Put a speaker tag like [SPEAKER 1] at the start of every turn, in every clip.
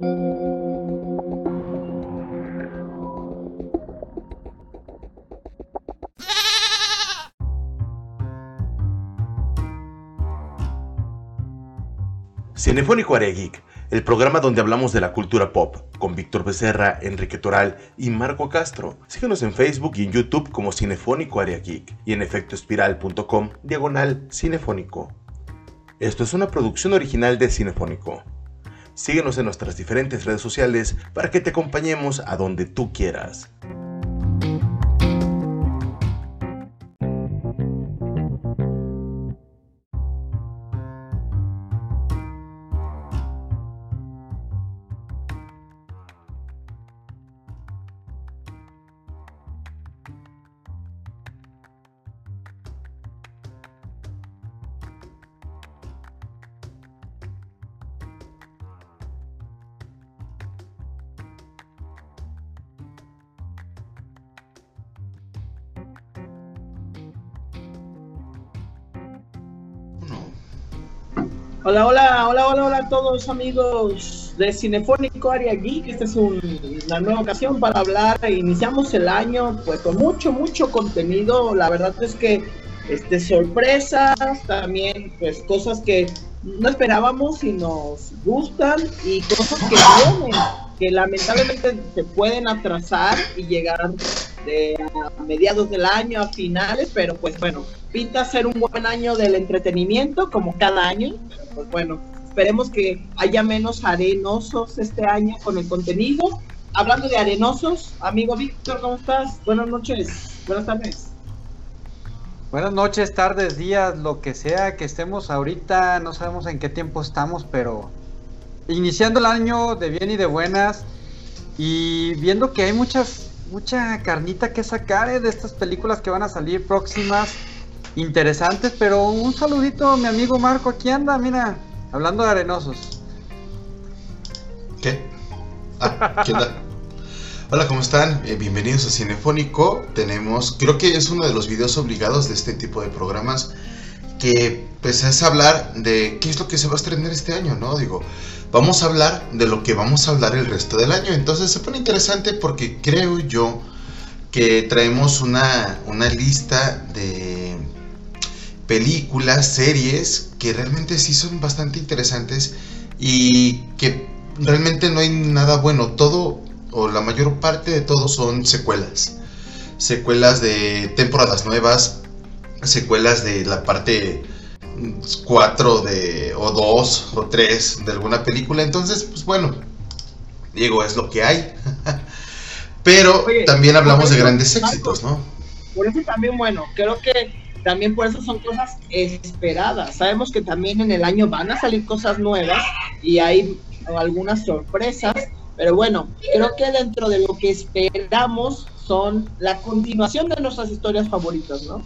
[SPEAKER 1] Cinefónico Área Geek, el programa donde hablamos de la cultura pop, con Víctor Becerra, Enrique Toral y Marco Castro. Síguenos en Facebook y en YouTube como Cinefónico Área Geek y en efectoespiral.com diagonal cinefónico. Esto es una producción original de Cinefónico. Síguenos en nuestras diferentes redes sociales para que te acompañemos a donde tú quieras.
[SPEAKER 2] Hola, hola, hola, hola, hola a todos amigos de Cinefónico Área Geek. Esta es una nueva ocasión para hablar. Iniciamos el año pues con mucho, mucho contenido. La verdad es que este, sorpresas, también pues cosas que no esperábamos y nos gustan y cosas que vienen, que lamentablemente se pueden atrasar y llegar de a mediados del año a finales, pero pues bueno, pinta ser un buen año del entretenimiento como cada año pues bueno, esperemos que haya menos arenosos este año con el contenido. Hablando de arenosos, amigo Víctor, ¿cómo estás? Buenas noches, buenas tardes.
[SPEAKER 3] Buenas noches, tardes, días, lo que sea que estemos ahorita, no sabemos en qué tiempo estamos, pero iniciando el año de bien y de buenas y viendo que hay muchas mucha carnita que sacar eh, de estas películas que van a salir próximas interesantes, pero un saludito a mi amigo Marco, aquí anda, mira, hablando de arenosos.
[SPEAKER 1] ¿Qué? Ah, ¿qué tal? Hola, ¿cómo están? Eh, bienvenidos a Cinefónico. Tenemos, creo que es uno de los videos obligados de este tipo de programas que pues es hablar de qué es lo que se va a estrenar este año, ¿no? Digo, vamos a hablar de lo que vamos a hablar el resto del año. Entonces se pone interesante porque creo yo que traemos una, una lista de películas, series que realmente sí son bastante interesantes y que realmente no hay nada bueno. Todo o la mayor parte de todo son secuelas. Secuelas de temporadas nuevas, secuelas de la parte 4 de o 2 o 3 de alguna película. Entonces, pues bueno, digo, es lo que hay. Pero también hablamos de grandes éxitos, ¿no?
[SPEAKER 2] Por eso también, bueno, creo que también por eso son cosas esperadas. Sabemos que también en el año van a salir cosas nuevas y hay algunas sorpresas, pero bueno, creo que dentro de lo que esperamos son la continuación de nuestras historias favoritas, ¿no?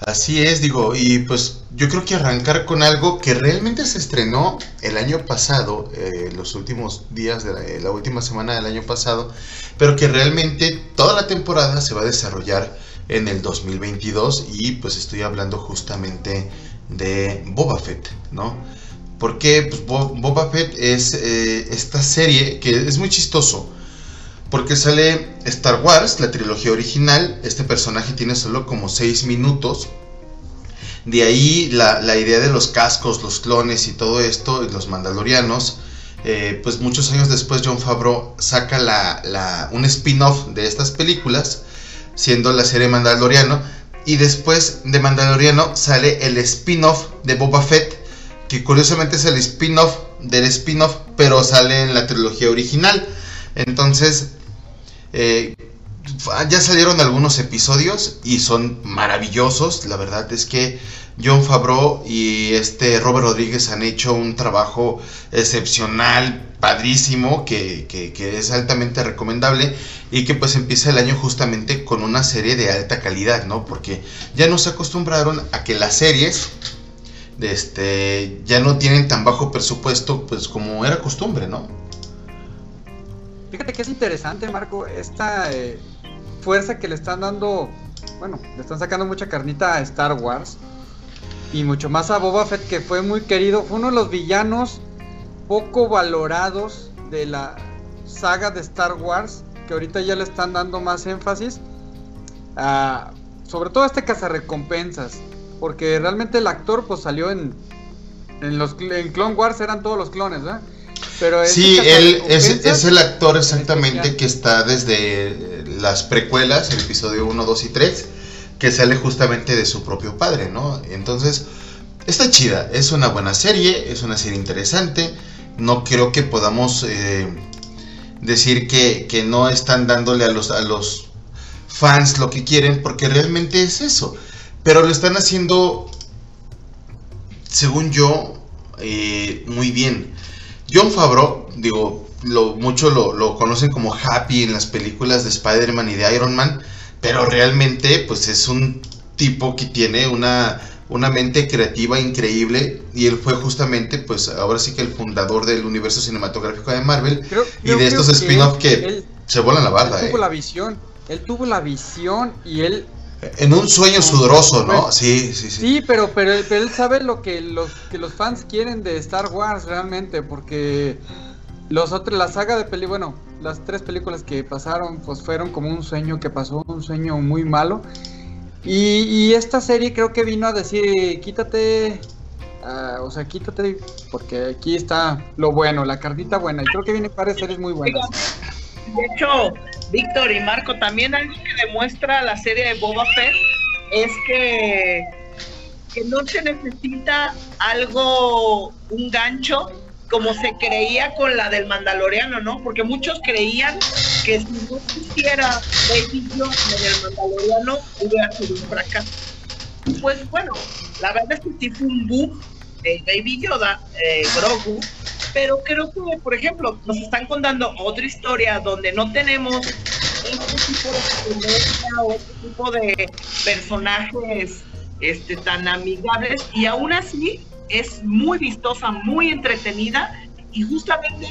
[SPEAKER 1] Así es, digo, y pues yo creo que arrancar con algo que realmente se estrenó el año pasado, eh, los últimos días de la última semana del año pasado, pero que realmente toda la temporada se va a desarrollar en el 2022 y pues estoy hablando justamente de Boba Fett, ¿no? Porque pues, Boba Fett es eh, esta serie que es muy chistoso. Porque sale Star Wars, la trilogía original. Este personaje tiene solo como 6 minutos. De ahí la, idea de los cascos, los clones y todo esto, y los mandalorianos. Eh, pues muchos años después John Favreau saca la, un spin-off de estas películas siendo la serie Mandaloriano. Y después de Mandaloriano sale el spin-off de Boba Fett, que curiosamente es el spin-off del spin-off, pero sale en la trilogía original. Entonces, eh, ya salieron algunos episodios y son maravillosos. La verdad es que John Favreau y este Robert Rodríguez han hecho un trabajo excepcional, padrísimo, que, es altamente recomendable y que pues empieza el año justamente con una serie de alta calidad, ¿no? Porque ya nos acostumbraron a que las series este, ya no tienen tan bajo presupuesto pues como era costumbre, ¿no?
[SPEAKER 3] Fíjate que es interesante, Marco, esta eh, fuerza que le están dando, bueno, le están sacando mucha carnita a Star Wars y mucho más a Boba Fett que fue muy querido, fue uno de los villanos poco valorados de la saga de Star Wars, que ahorita ya le están dando más énfasis, sobre todo a este cazarrecompensas, porque realmente el actor pues salió en, en los en Clone Wars eran todos los clones, ¿verdad?
[SPEAKER 1] Pero sí, él es, es, el actor exactamente que está desde las precuelas, el episodio 1, 2 y 3, que sale justamente de su propio padre, ¿no? Entonces, está chida, es una buena serie, es una serie interesante, no creo que podamos eh, decir que, que, no están dándole a los, a los fans lo que quieren, porque realmente es eso, pero lo están haciendo, según yo, eh, muy bien. John Favreau, digo, lo, mucho lo, lo, conocen como Happy en las películas de Spider-Man y de Iron Man, pero realmente pues es un tipo que tiene una, una mente creativa increíble y él fue justamente pues ahora sí que el fundador del universo cinematográfico de Marvel y de estos spin-off que, se vuelan la barda.
[SPEAKER 3] Él tuvo eh. la visión, él tuvo la visión y él
[SPEAKER 1] en un sueño sudoroso, ¿no? Sí, sí, sí.
[SPEAKER 3] Sí, pero, pero, él sabe lo que los, que los fans quieren de Star Wars realmente, porque los otros, la saga de peli, bueno, las tres películas que pasaron, pues fueron como un sueño que pasó, un sueño muy malo. Y, esta serie creo que vino a decir, quítate, ah, o sea, quítate, porque aquí está lo bueno, la cartita buena. Y creo que viene para series muy buenas.
[SPEAKER 2] De hecho, Víctor y Marco, también algo que demuestra la serie de Boba Fett es que, que no se necesita algo, un gancho, como se creía con la del Mandaloriano, ¿no? Porque muchos creían que si no quisiera Baby Yoda en el Mandaloriano, hubiera sido un fracaso. Pues bueno, la verdad es que sí fue un boom de Baby Yoda, eh, Grogu, pero creo que, por ejemplo, nos están contando otra historia donde no tenemos este tipo de o este tipo de personajes este, tan amigables y aún así es muy vistosa, muy entretenida y justamente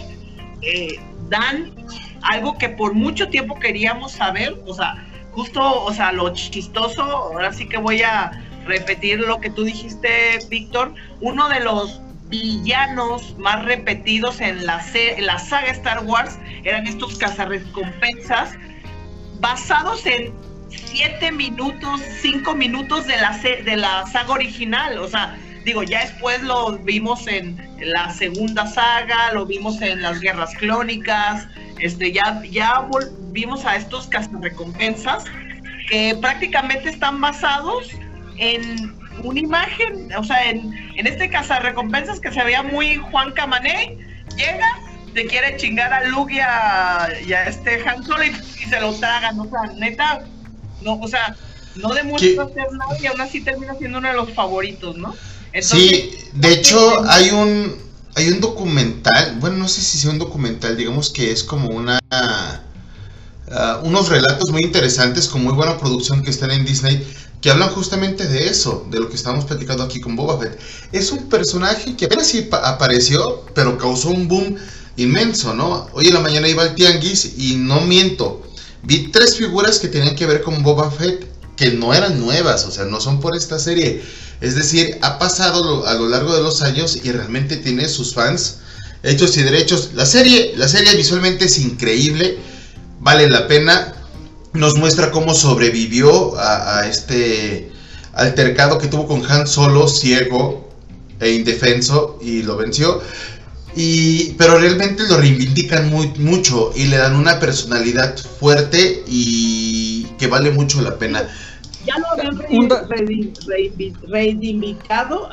[SPEAKER 2] eh, dan algo que por mucho tiempo queríamos saber, o sea, justo, o sea, lo chistoso, ahora sí que voy a repetir lo que tú dijiste, Víctor, uno de los villanos más repetidos en la, la saga Star Wars eran estos cazarrecompensas basados en siete minutos, cinco minutos de la, de la saga original. O sea, digo, ya después lo vimos en la segunda saga, lo vimos en las guerras clónicas, este, ya, ya vimos a estos cazarrecompensas que prácticamente están basados en una imagen, o sea, en, en este recompensas que se veía muy Juan Camané, llega, te quiere chingar a Luke y a, este Han Solo y, se lo tragan, o sea, neta, no, o sea, no demuestra ser nada y aún así termina siendo uno de los favoritos, ¿no?
[SPEAKER 1] sí, de hecho hay un hay un documental, bueno, no sé si sea un documental, digamos que es como una uh, unos relatos muy interesantes con muy buena producción que están en Disney que hablan justamente de eso, de lo que estamos platicando aquí con Boba Fett. Es un personaje que apenas sí apareció, pero causó un boom inmenso, ¿no? Hoy en la mañana iba al tianguis y no miento, vi tres figuras que tenían que ver con Boba Fett que no eran nuevas, o sea, no son por esta serie. Es decir, ha pasado a lo largo de los años y realmente tiene sus fans hechos y derechos. La serie, la serie visualmente es increíble, vale la pena nos muestra cómo sobrevivió a, este altercado que tuvo con Han Solo, ciego e indefenso, y lo venció. Y, pero realmente lo reivindican muy, mucho y le dan una personalidad fuerte y que vale mucho la pena.
[SPEAKER 2] Ya lo habían reivindicado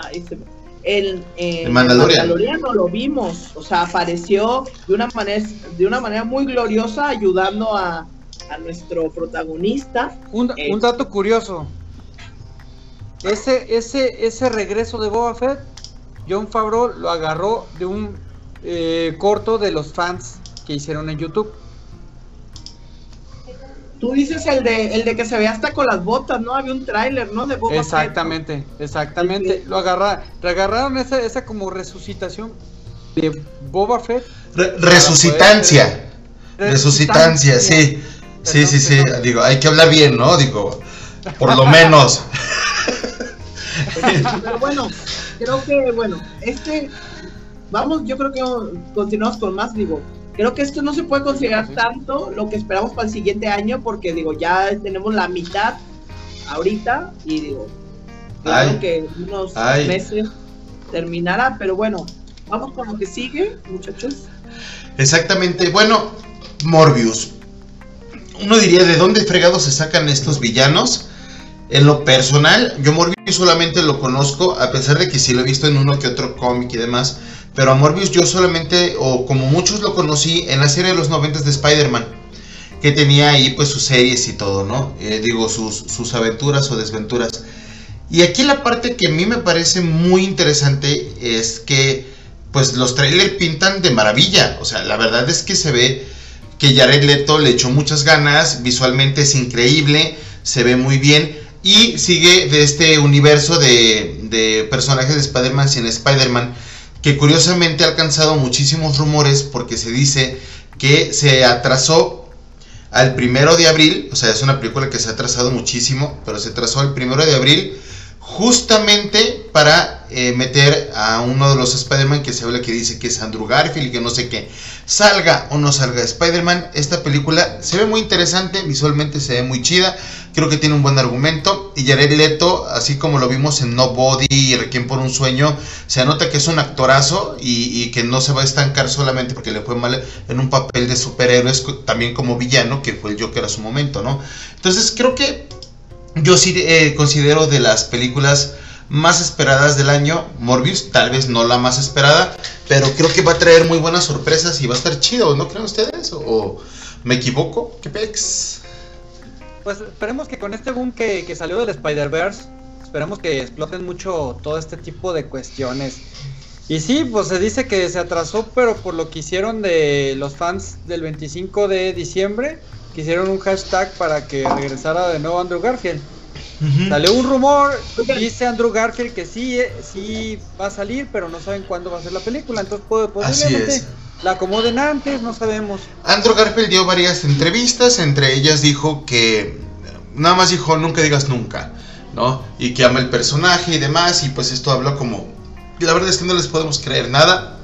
[SPEAKER 2] el, el, Mandaloriano lo vimos, o sea, apareció de una manera de una manera muy gloriosa ayudando a, a nuestro protagonista.
[SPEAKER 3] Un, un dato curioso. Ese, ese, ese regreso de Boba Fett, John Favreau lo agarró de un eh, corto de los fans que hicieron en YouTube.
[SPEAKER 2] Tú dices el de, el de que se ve hasta con las botas, ¿no? Había un tráiler, ¿no? De
[SPEAKER 3] Boba exactamente, exactamente. Lo agarraron, agarraron esa, esa como resucitación de Boba Fett.
[SPEAKER 1] resucitancia. Resucitancia, sí. Sí, sí, sí, digo, hay que hablar bien, ¿no? Digo, por lo menos.
[SPEAKER 2] Pero bueno, creo que, bueno, este, vamos, yo creo que continuamos con más, digo, creo que esto no se puede considerar tanto lo que esperamos para el siguiente año, porque digo, ya tenemos la mitad ahorita y digo, creo que unos meses terminará, pero bueno, vamos con lo que sigue, muchachos.
[SPEAKER 1] Exactamente, bueno, Morbius. Uno diría, ¿de dónde fregados se sacan estos villanos? En lo personal, yo Morbius solamente lo conozco, a pesar de que sí lo he visto en uno que otro cómic y demás. Pero a Morbius yo solamente, o como muchos lo conocí, en la serie de los 90 de Spider-Man. Que tenía ahí pues sus series y todo, ¿no? Eh, digo, sus, sus aventuras o desventuras. Y aquí la parte que a mí me parece muy interesante es que pues los trailers pintan de maravilla. O sea, la verdad es que se ve que Jared Leto le echó muchas ganas, visualmente es increíble, se ve muy bien y sigue de este universo de, personajes de Spider-Man sin Spider-Man, que curiosamente ha alcanzado muchísimos rumores porque se dice que se atrasó al primero de abril, o sea, es una película que se ha atrasado muchísimo, pero se atrasó al primero de abril justamente para eh, meter a uno de los Spider-Man que se habla que dice que es Andrew Garfield y que no sé qué. Salga o no salga Spider-Man, esta película se ve muy interesante, visualmente se ve muy chida, creo que tiene un buen argumento y Jared Leto, así como lo vimos en Nobody y Requiem por un sueño, se nota que es un actorazo y, y, que no se va a estancar solamente porque le fue mal en un papel de superhéroes, también como villano, que fue el Joker a su momento, ¿no? Entonces creo que yo sí eh, considero de las películas más esperadas del año, Morbius, tal vez no la más esperada, pero creo que va a traer muy buenas sorpresas y va a estar chido, ¿no creen ustedes? ¿O me equivoco? ¿Qué pex?
[SPEAKER 3] Pues esperemos que con este boom que, que salió del Spider-Verse, esperemos que exploten mucho todo este tipo de cuestiones. Y sí, pues se dice que se atrasó, pero por lo que hicieron de los fans del 25 de diciembre, que hicieron un hashtag para que regresara de nuevo Andrew Garfield. Salió un rumor, dice Andrew Garfield que sí, eh, sí va a salir, pero no saben cuándo va a ser la película, entonces posiblemente la acomoden antes, no sabemos.
[SPEAKER 1] Andrew Garfield dio varias entrevistas, entre ellas dijo que nada más dijo nunca digas nunca, ¿no? Y que ama el personaje y demás, y pues esto habló como, la verdad es que no les podemos creer nada.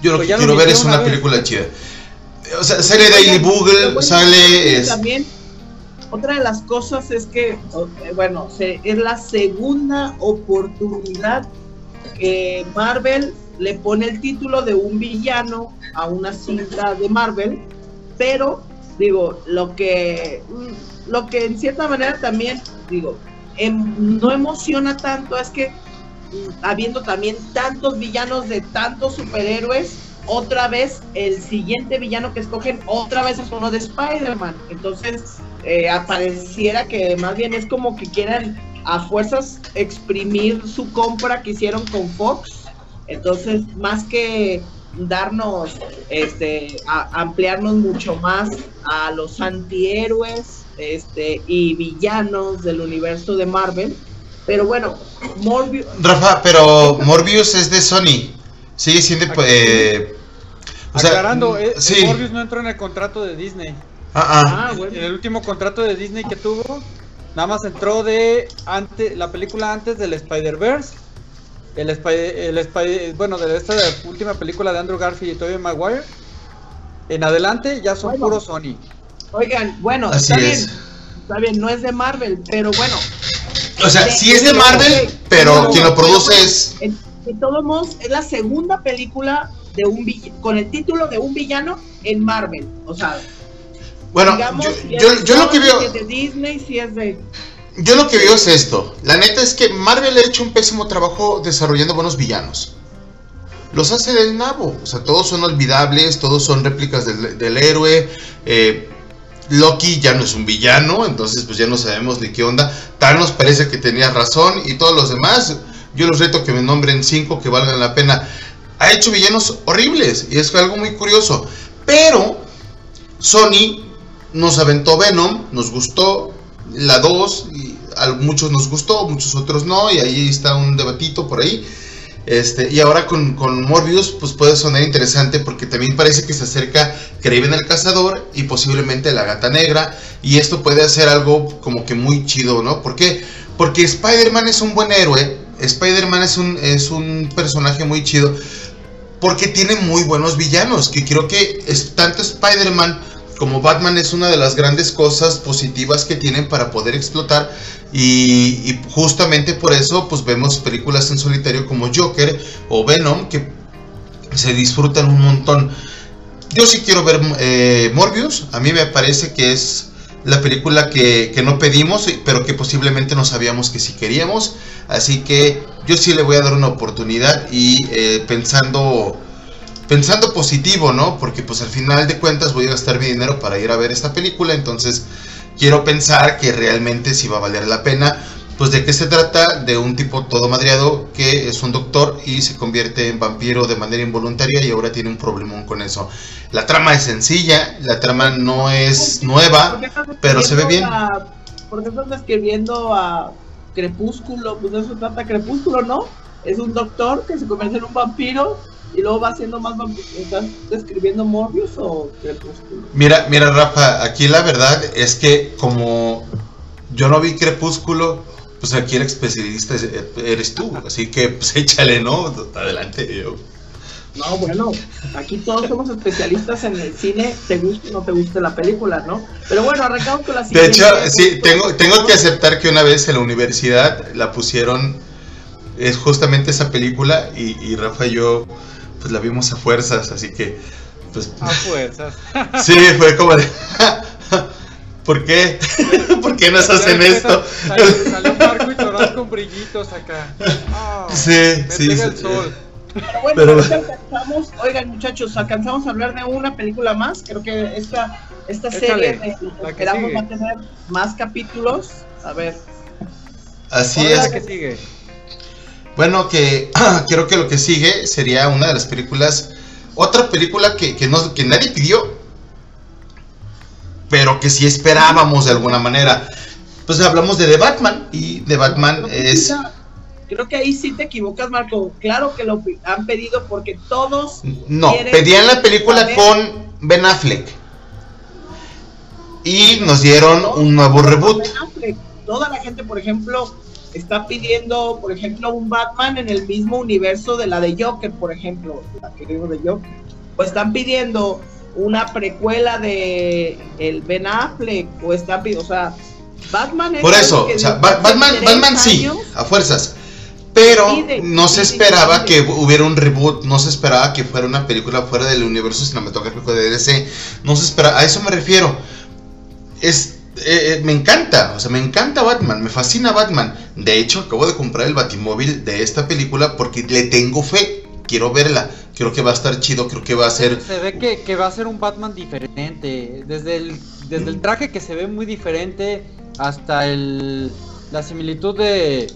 [SPEAKER 1] Yo lo pues que quiero ver es una película chida o sea, sale Daily Google, sale...
[SPEAKER 2] También, otra de las cosas es que, bueno, es la segunda oportunidad que Marvel le pone el título de un villano a una cinta de Marvel, pero digo, lo que lo que en cierta manera también digo, em, no emociona tanto es que habiendo también tantos villanos de tantos superhéroes, otra vez el siguiente villano que escogen otra vez es uno de Spider-Man. Entonces, eh, apareciera que más bien es como que quieran a fuerzas exprimir su compra que hicieron con Fox. Entonces, más que darnos, este, ampliarnos mucho más a los antihéroes este, y villanos del universo de Marvel. Pero bueno,
[SPEAKER 1] Morbius. Rafa, pero Morbius es de Sony. Sigue siendo. Eh,
[SPEAKER 3] Aclarando, eh, Morbius no entró en el contrato de Disney.
[SPEAKER 1] Ah, ah.
[SPEAKER 3] ah En el último contrato de Disney que tuvo, nada más entró de ante, la película antes del Spider-Verse. El, el bueno, de esta última película de Andrew Garfield y Tobey Maguire. En adelante ya son puro Sony.
[SPEAKER 2] Oigan, bueno, está bien. Está bien, no es de Marvel, pero bueno.
[SPEAKER 1] O sea, sí es de Marvel, pero quien lo produce es
[SPEAKER 2] de todos modos, es la segunda película de un con el título de un villano en Marvel. O sea,
[SPEAKER 1] bueno, yo, lo que veo.
[SPEAKER 2] de Disney, si es de.
[SPEAKER 1] Yo lo que veo es esto. La neta es que Marvel ha hecho un pésimo trabajo desarrollando buenos villanos. Los hace del nabo. O sea, todos son olvidables, todos son réplicas del, héroe. Eh, Loki ya no es un villano, entonces pues ya no sabemos ni qué onda. Thanos parece que tenía razón y todos los demás yo los reto que me nombren cinco que valgan la pena. Ha hecho villanos horribles y es algo muy curioso. Pero Sony nos aventó Venom, nos gustó la 2, a muchos nos gustó, muchos otros no, y ahí está un debatito por ahí. Este, y ahora con, con, Morbius, pues puede sonar interesante porque también parece que se acerca Kraven el Cazador y posiblemente la Gata Negra. Y esto puede hacer algo como que muy chido, ¿no? ¿Por qué? Porque Spider-Man es un buen héroe, Spider-Man es un, es un personaje muy chido, porque tiene muy buenos villanos, que creo que es, tanto Spider-Man como Batman es una de las grandes cosas positivas que tienen para poder explotar y, justamente por eso pues vemos películas en solitario como Joker o Venom que se disfrutan un montón. Yo sí quiero ver eh, Morbius, a mí me parece que es la película que, que, no pedimos, pero que posiblemente no sabíamos que sí queríamos. Así que yo sí le voy a dar una oportunidad y eh, pensando pensando positivo, ¿no? Porque pues al final de cuentas voy a gastar mi dinero para ir a ver esta película, entonces quiero pensar que realmente sí va a valer la pena. Pues de qué se trata? De un tipo todo madreado que es un doctor y se convierte en vampiro de manera involuntaria y ahora tiene un problemón con eso. La trama es sencilla, la trama no es nueva, pero se ve bien.
[SPEAKER 2] ¿Por qué estás escribiendo a Crepúsculo? Pues de eso trata Crepúsculo, ¿no? Es un doctor que se convierte en un vampiro y luego va haciendo más ¿Estás describiendo Morbius o Crepúsculo?
[SPEAKER 1] Mira, mira, Rafa, aquí la verdad es que como yo no vi Crepúsculo, pues aquí el especialista eres tú, así que pues échale, ¿no? Adelante, yo.
[SPEAKER 2] No, bueno, aquí todos somos especialistas en el cine, te guste o no te guste la película, ¿no? Pero bueno, arrancamos con la
[SPEAKER 1] siguiente. De hecho, sí, tengo, tengo que aceptar que una vez en la universidad la pusieron, es justamente esa película, y, y Rafa y yo pues la vimos a fuerzas, así que pues
[SPEAKER 3] a fuerzas.
[SPEAKER 1] sí, fue como de ¿Por qué? ¿Por qué nos hacen esto?
[SPEAKER 3] Salió, un barco y todas con brillitos acá. Oh,
[SPEAKER 1] sí,
[SPEAKER 3] me
[SPEAKER 1] sí.
[SPEAKER 3] Pega
[SPEAKER 1] sí,
[SPEAKER 3] el sol.
[SPEAKER 2] Bueno, Pero... alcanzamos, oigan muchachos, alcanzamos a hablar de una película más. Creo que esta, esta
[SPEAKER 3] Échale,
[SPEAKER 2] serie de,
[SPEAKER 3] la que
[SPEAKER 2] esperamos va a tener más capítulos. A ver,
[SPEAKER 1] Así
[SPEAKER 3] ¿Cuál es
[SPEAKER 1] es.
[SPEAKER 3] la que sigue?
[SPEAKER 1] Bueno, que creo que lo que sigue sería una de las películas, otra película que, que, no, que nadie pidió, pero que sí esperábamos de alguna manera. Pues hablamos de The Batman y The Batman es...
[SPEAKER 2] creo que ahí sí te equivocas, Marco. Claro que lo han pedido porque todos
[SPEAKER 1] No, pedían la película con Ben Affleck. Y nos dieron un nuevo reboot.
[SPEAKER 2] Ben Affleck. Toda la gente, por ejemplo, está pidiendo, por ejemplo, un Batman en el mismo universo de la de Joker, por ejemplo, la que digo de Joker. O están pidiendo una precuela de el Ben Affleck, o pidiendo, o sea, Batman es
[SPEAKER 1] Por eso, o sea, Ba- Batman, Batman sí, a fuerzas. Pero no se esperaba que hubiera un reboot, no se esperaba que fuera una película fuera del universo cinematográfico de DC. No se esperaba, a eso me refiero. Es, eh, eh, me encanta, o sea, me encanta Batman, me fascina Batman. De hecho, acabo de comprar el Batimóvil de esta película porque le tengo fe. Quiero verla, creo que va a estar chido, creo que va a ser
[SPEAKER 3] Se ve que, que va a ser un Batman diferente. Desde el, desde el traje que se ve muy diferente hasta el, la similitud de,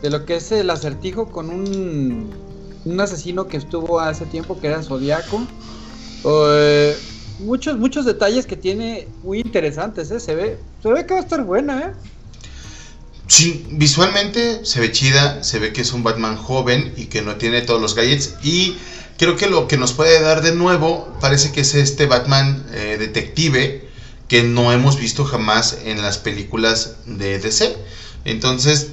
[SPEAKER 3] de lo que es el acertijo con un, un asesino que estuvo hace tiempo que era Zodiaco. Eh, muchos, muchos detalles que tiene muy interesantes. ¿eh? Se, ve, se ve que va a estar buena. ¿eh?
[SPEAKER 1] Sí, visualmente se ve chida, se ve que es un Batman joven y que no tiene todos los gadgets y creo que lo que nos puede dar de nuevo parece que es este Batman eh, detective que no hemos visto jamás en las películas de DC. Entonces,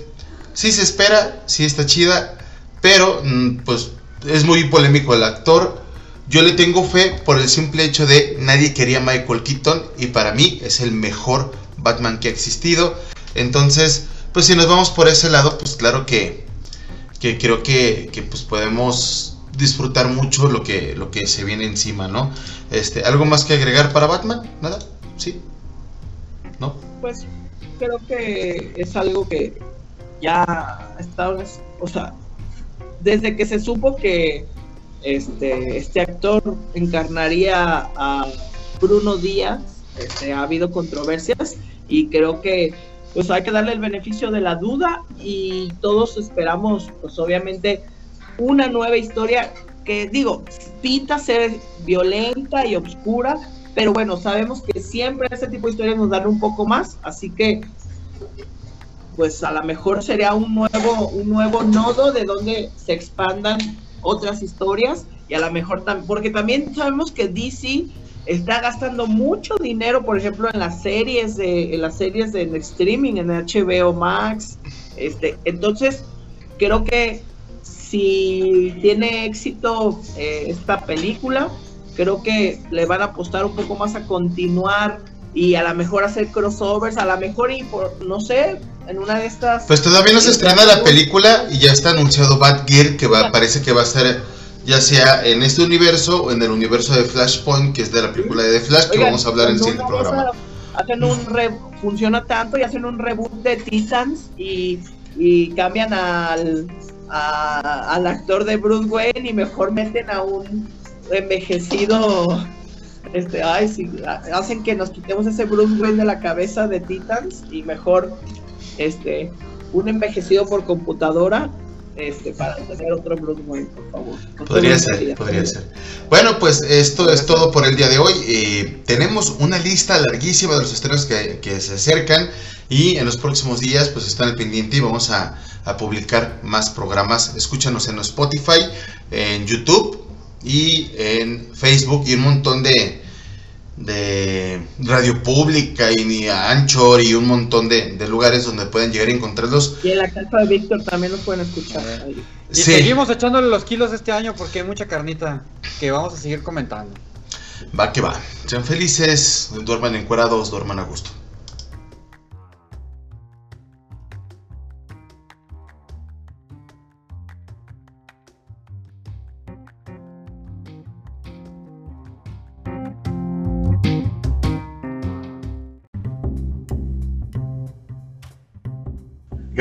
[SPEAKER 1] sí se espera, sí está chida, pero mm, pues es muy polémico el actor. Yo le tengo fe por el simple hecho de nadie quería Michael Keaton y para mí es el mejor Batman que ha existido. Entonces, pues si nos vamos por ese lado, pues claro que, que creo que, que, pues podemos disfrutar mucho lo que, lo que se viene encima, ¿no? Este, ¿Algo más que agregar para Batman? ¿Nada? ¿Sí? ¿No?
[SPEAKER 2] pues creo que es algo que ya está, o sea, desde que se supo que este, este actor encarnaría a Bruno Díaz, este, ha habido controversias y creo que pues hay que darle el beneficio de la duda y todos esperamos pues obviamente una nueva historia que digo, pinta ser violenta y oscura, pero bueno, sabemos que siempre este tipo de historias nos dan un poco más, así que pues a lo mejor sería un nuevo, un nuevo nodo de donde se expandan otras historias y a lo mejor también, porque también sabemos que DC está gastando mucho dinero, por ejemplo, en las series de, en las series de streaming, en HBO Max, este, entonces creo que si tiene éxito eh, esta película, creo que le van a apostar un poco más a continuar y a lo mejor hacer crossovers, a lo mejor y por, no sé, en una de estas...
[SPEAKER 1] Pues todavía no se estrena la película y ya está anunciado Bad Gear que va, parece que va a ser ya sea en este universo o en el universo de Flashpoint, que es de la película de The Flash, que vamos a hablar en el siguiente programa.
[SPEAKER 2] Hacen un funciona tanto y hacen un reboot de Titans y, y cambian al, al actor de Bruce Wayne y mejor meten a un envejecido este, ay, sí, hacen que nos quitemos ese Bruce Wayne de la cabeza de Titans y mejor este un envejecido por computadora este, para tener otro por favor.
[SPEAKER 1] podría ser, podría ser. Bueno, pues esto es todo por el día de hoy. Eh, tenemos una lista larguísima de los estrenos que, que, se acercan y en los próximos días pues están al pendiente y vamos a, a publicar más programas. Escúchanos en Spotify, en YouTube y en Facebook y un montón de, de radio pública y ni a Anchor y un montón de, lugares donde pueden llegar a encontrarlos.
[SPEAKER 2] Y en la casa de Víctor también nos pueden escuchar.
[SPEAKER 3] Y seguimos echándole los kilos este año porque hay mucha carnita que vamos a seguir comentando.
[SPEAKER 1] Va que va. Sean felices, duerman encuerados, duerman a gusto.